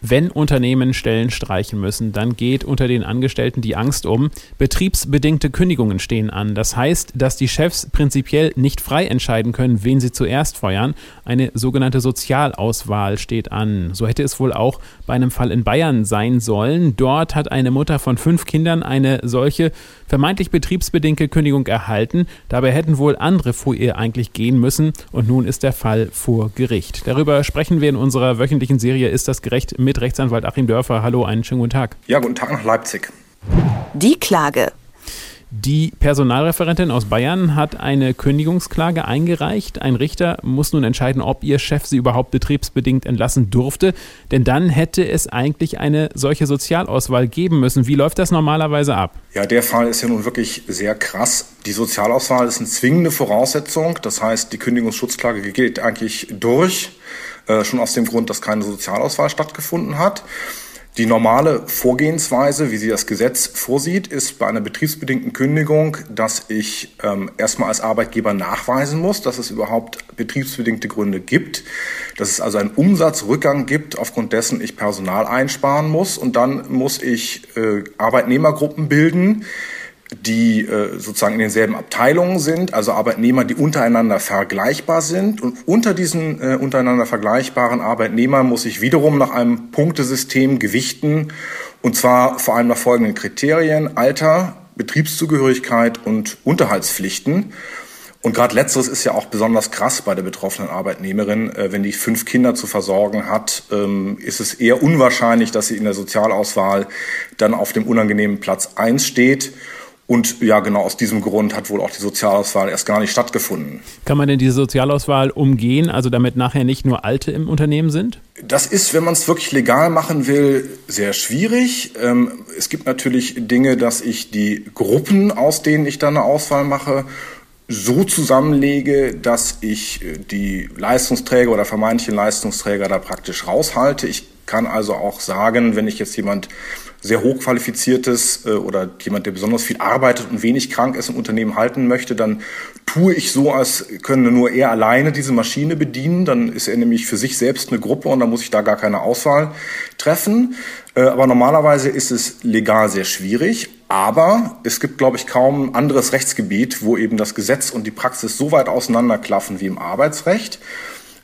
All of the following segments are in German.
Wenn Unternehmen Stellen streichen müssen, dann geht unter den Angestellten die Angst um. Betriebsbedingte Kündigungen stehen an. Das heißt, dass die Chefs prinzipiell nicht frei entscheiden können, wen sie zuerst feuern. Eine sogenannte Sozialauswahl steht an. So hätte es wohl auch bei einem Fall in Bayern sein sollen. Dort hat eine Mutter von fünf Kindern eine solche vermeintlich betriebsbedingte Kündigung erhalten. Dabei hätten wohl andere vor ihr eigentlich gehen müssen. Und nun ist der Fall vor Gericht. Darüber sprechen wir in unserer wöchentlichen Serie Ist das gerecht? mit mit Rechtsanwalt Achim Dörfer. Hallo, einen schönen guten Tag. Ja, guten Tag nach Leipzig. Die Klage. Die Personalreferentin aus Bayern hat eine Kündigungsklage eingereicht. Ein Richter muss nun entscheiden, ob ihr Chef sie überhaupt betriebsbedingt entlassen durfte. Denn dann hätte es eigentlich eine solche Sozialauswahl geben müssen. Wie läuft das normalerweise ab? Ja, der Fall ist ja nun wirklich sehr krass. Die Sozialauswahl ist eine zwingende Voraussetzung. Das heißt, die Kündigungsschutzklage geht eigentlich durch. Äh, schon aus dem Grund, dass keine Sozialauswahl stattgefunden hat. Die normale Vorgehensweise, wie sie das Gesetz vorsieht, ist bei einer betriebsbedingten Kündigung, dass ich ähm, erstmal als Arbeitgeber nachweisen muss, dass es überhaupt betriebsbedingte Gründe gibt, dass es also einen Umsatzrückgang gibt, aufgrund dessen ich Personal einsparen muss und dann muss ich äh, Arbeitnehmergruppen bilden, die äh, sozusagen in denselben Abteilungen sind, also Arbeitnehmer, die untereinander vergleichbar sind. Und unter diesen äh, untereinander vergleichbaren Arbeitnehmern muss ich wiederum nach einem Punktesystem gewichten, und zwar vor allem nach folgenden Kriterien Alter, Betriebszugehörigkeit und Unterhaltspflichten. Und gerade letzteres ist ja auch besonders krass bei der betroffenen Arbeitnehmerin. Äh, wenn die fünf Kinder zu versorgen hat, ähm, ist es eher unwahrscheinlich, dass sie in der Sozialauswahl dann auf dem unangenehmen Platz eins steht. Und ja, genau aus diesem Grund hat wohl auch die Sozialauswahl erst gar nicht stattgefunden. Kann man denn diese Sozialauswahl umgehen, also damit nachher nicht nur Alte im Unternehmen sind? Das ist, wenn man es wirklich legal machen will, sehr schwierig. Ähm, es gibt natürlich Dinge, dass ich die Gruppen, aus denen ich dann eine Auswahl mache, so zusammenlege, dass ich äh, die Leistungsträger oder vermeintlichen Leistungsträger da praktisch raushalte. Ich kann also auch sagen, wenn ich jetzt jemand sehr hochqualifiziertes äh, oder jemand, der besonders viel arbeitet und wenig krank ist im Unternehmen halten möchte, dann tue ich so, als könne nur er alleine diese Maschine bedienen. Dann ist er nämlich für sich selbst eine Gruppe und dann muss ich da gar keine Auswahl treffen. Äh, aber normalerweise ist es legal sehr schwierig. Aber es gibt, glaube ich, kaum anderes Rechtsgebiet, wo eben das Gesetz und die Praxis so weit auseinanderklaffen wie im Arbeitsrecht.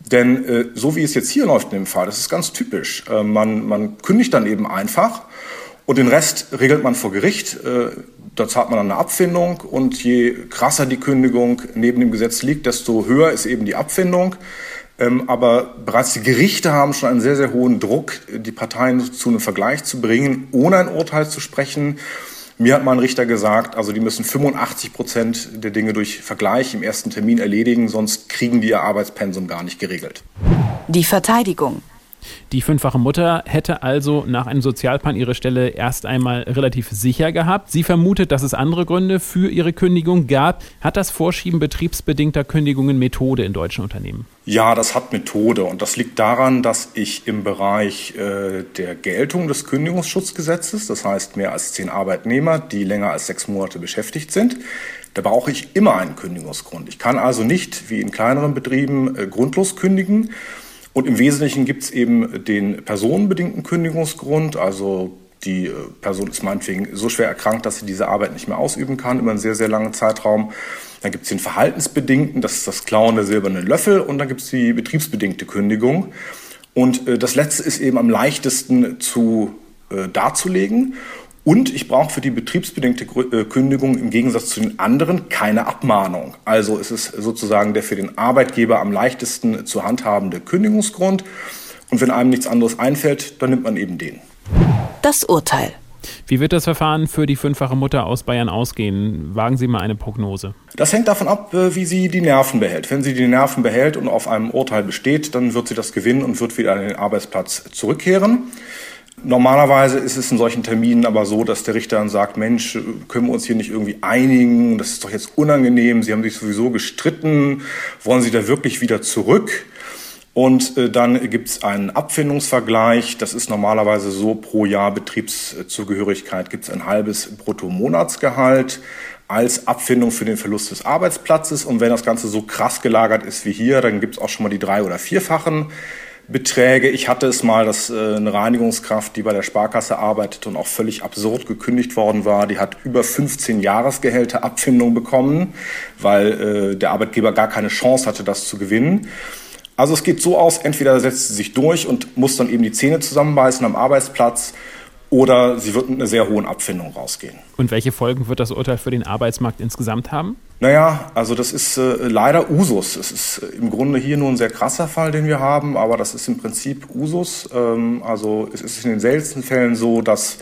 Denn äh, so wie es jetzt hier läuft in dem Fall, das ist ganz typisch. Äh, man, man kündigt dann eben einfach und den Rest regelt man vor Gericht. Äh, da zahlt man dann eine Abfindung und je krasser die Kündigung neben dem Gesetz liegt, desto höher ist eben die Abfindung. Ähm, aber bereits die Gerichte haben schon einen sehr, sehr hohen Druck, die Parteien zu einem Vergleich zu bringen, ohne ein Urteil zu sprechen. Mir hat mal ein Richter gesagt, also die müssen 85 Prozent der Dinge durch Vergleich im ersten Termin erledigen, sonst kriegen die ihr Arbeitspensum gar nicht geregelt. Die Verteidigung. Die fünffache Mutter hätte also nach einem Sozialplan ihre Stelle erst einmal relativ sicher gehabt. Sie vermutet, dass es andere Gründe für ihre Kündigung gab. Hat das Vorschieben betriebsbedingter Kündigungen Methode in deutschen Unternehmen? Ja, das hat Methode und das liegt daran, dass ich im Bereich äh, der Geltung des Kündigungsschutzgesetzes, das heißt mehr als zehn Arbeitnehmer, die länger als sechs Monate beschäftigt sind, da brauche ich immer einen Kündigungsgrund. Ich kann also nicht wie in kleineren Betrieben äh, grundlos kündigen, und im Wesentlichen gibt es eben den personenbedingten Kündigungsgrund, also die äh, Person ist meinetwegen so schwer erkrankt, dass sie diese Arbeit nicht mehr ausüben kann über einen sehr, sehr langen Zeitraum. Dann gibt es den verhaltensbedingten, das ist das Klauen der silbernen Löffel. Und dann gibt es die betriebsbedingte Kündigung. Und äh, das letzte ist eben am leichtesten zu äh, darzulegen. Und ich brauche für die betriebsbedingte äh, Kündigung im Gegensatz zu den anderen keine Abmahnung. Also es ist sozusagen der für den Arbeitgeber am leichtesten zu handhabende Kündigungsgrund. Und wenn einem nichts anderes einfällt, dann nimmt man eben den. Das Urteil. Wie wird das Verfahren für die fünffache Mutter aus Bayern ausgehen? Wagen Sie mal eine Prognose. Das hängt davon ab, äh, wie sie die Nerven behält. Wenn sie die Nerven behält und auf einem Urteil besteht, dann wird sie das gewinnen und wird wieder an den Arbeitsplatz zurückkehren. Normalerweise ist es in solchen Terminen aber so, dass der Richter dann sagt, Mensch, können wir uns hier nicht irgendwie einigen? Das ist doch jetzt unangenehm. Sie haben sich sowieso gestritten. Wollen Sie da wirklich wieder zurück? Und äh, dann gibt es einen Abfindungsvergleich. Das ist normalerweise so, pro Jahr Betriebszugehörigkeit gibt es ein halbes Bruttomonatsgehalt. als Abfindung für den Verlust des Arbeitsplatzes. Und wenn das Ganze so krass gelagert ist wie hier, dann gibt es auch schon mal die drei- oder vierfachen Beträge. Ich hatte es mal, dass äh, eine Reinigungskraft, die bei der Sparkasse arbeitet und auch völlig absurd gekündigt worden war, die hat über 15 Jahresgehälter Abfindung bekommen, weil äh, der Arbeitgeber gar keine Chance hatte, das zu gewinnen. Also es geht so aus, entweder setzt sie sich durch und muss dann eben die Zähne zusammenbeißen am Arbeitsplatz oder sie wird mit einer sehr hohen Abfindung rausgehen. Und welche Folgen wird das Urteil für den Arbeitsmarkt insgesamt haben? Naja, also das ist äh, leider Usus. Es ist äh, im Grunde hier nur ein sehr krasser Fall, den wir haben, aber das ist im Prinzip Usus. Ähm, also es ist in den seltensten Fällen so, dass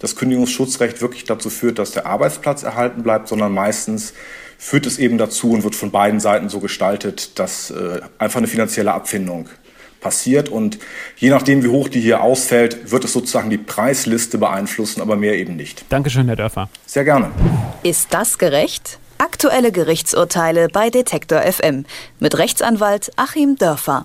das Kündigungsschutzrecht wirklich dazu führt, dass der Arbeitsplatz erhalten bleibt, sondern meistens führt es eben dazu und wird von beiden Seiten so gestaltet, dass äh, einfach eine finanzielle Abfindung passiert. Und je nachdem, wie hoch die hier ausfällt, wird es sozusagen die Preisliste beeinflussen, aber mehr eben nicht. Dankeschön, Herr Dörfer. Sehr gerne. Ist das gerecht? Aktuelle Gerichtsurteile bei Detektor FM mit Rechtsanwalt Achim Dörfer.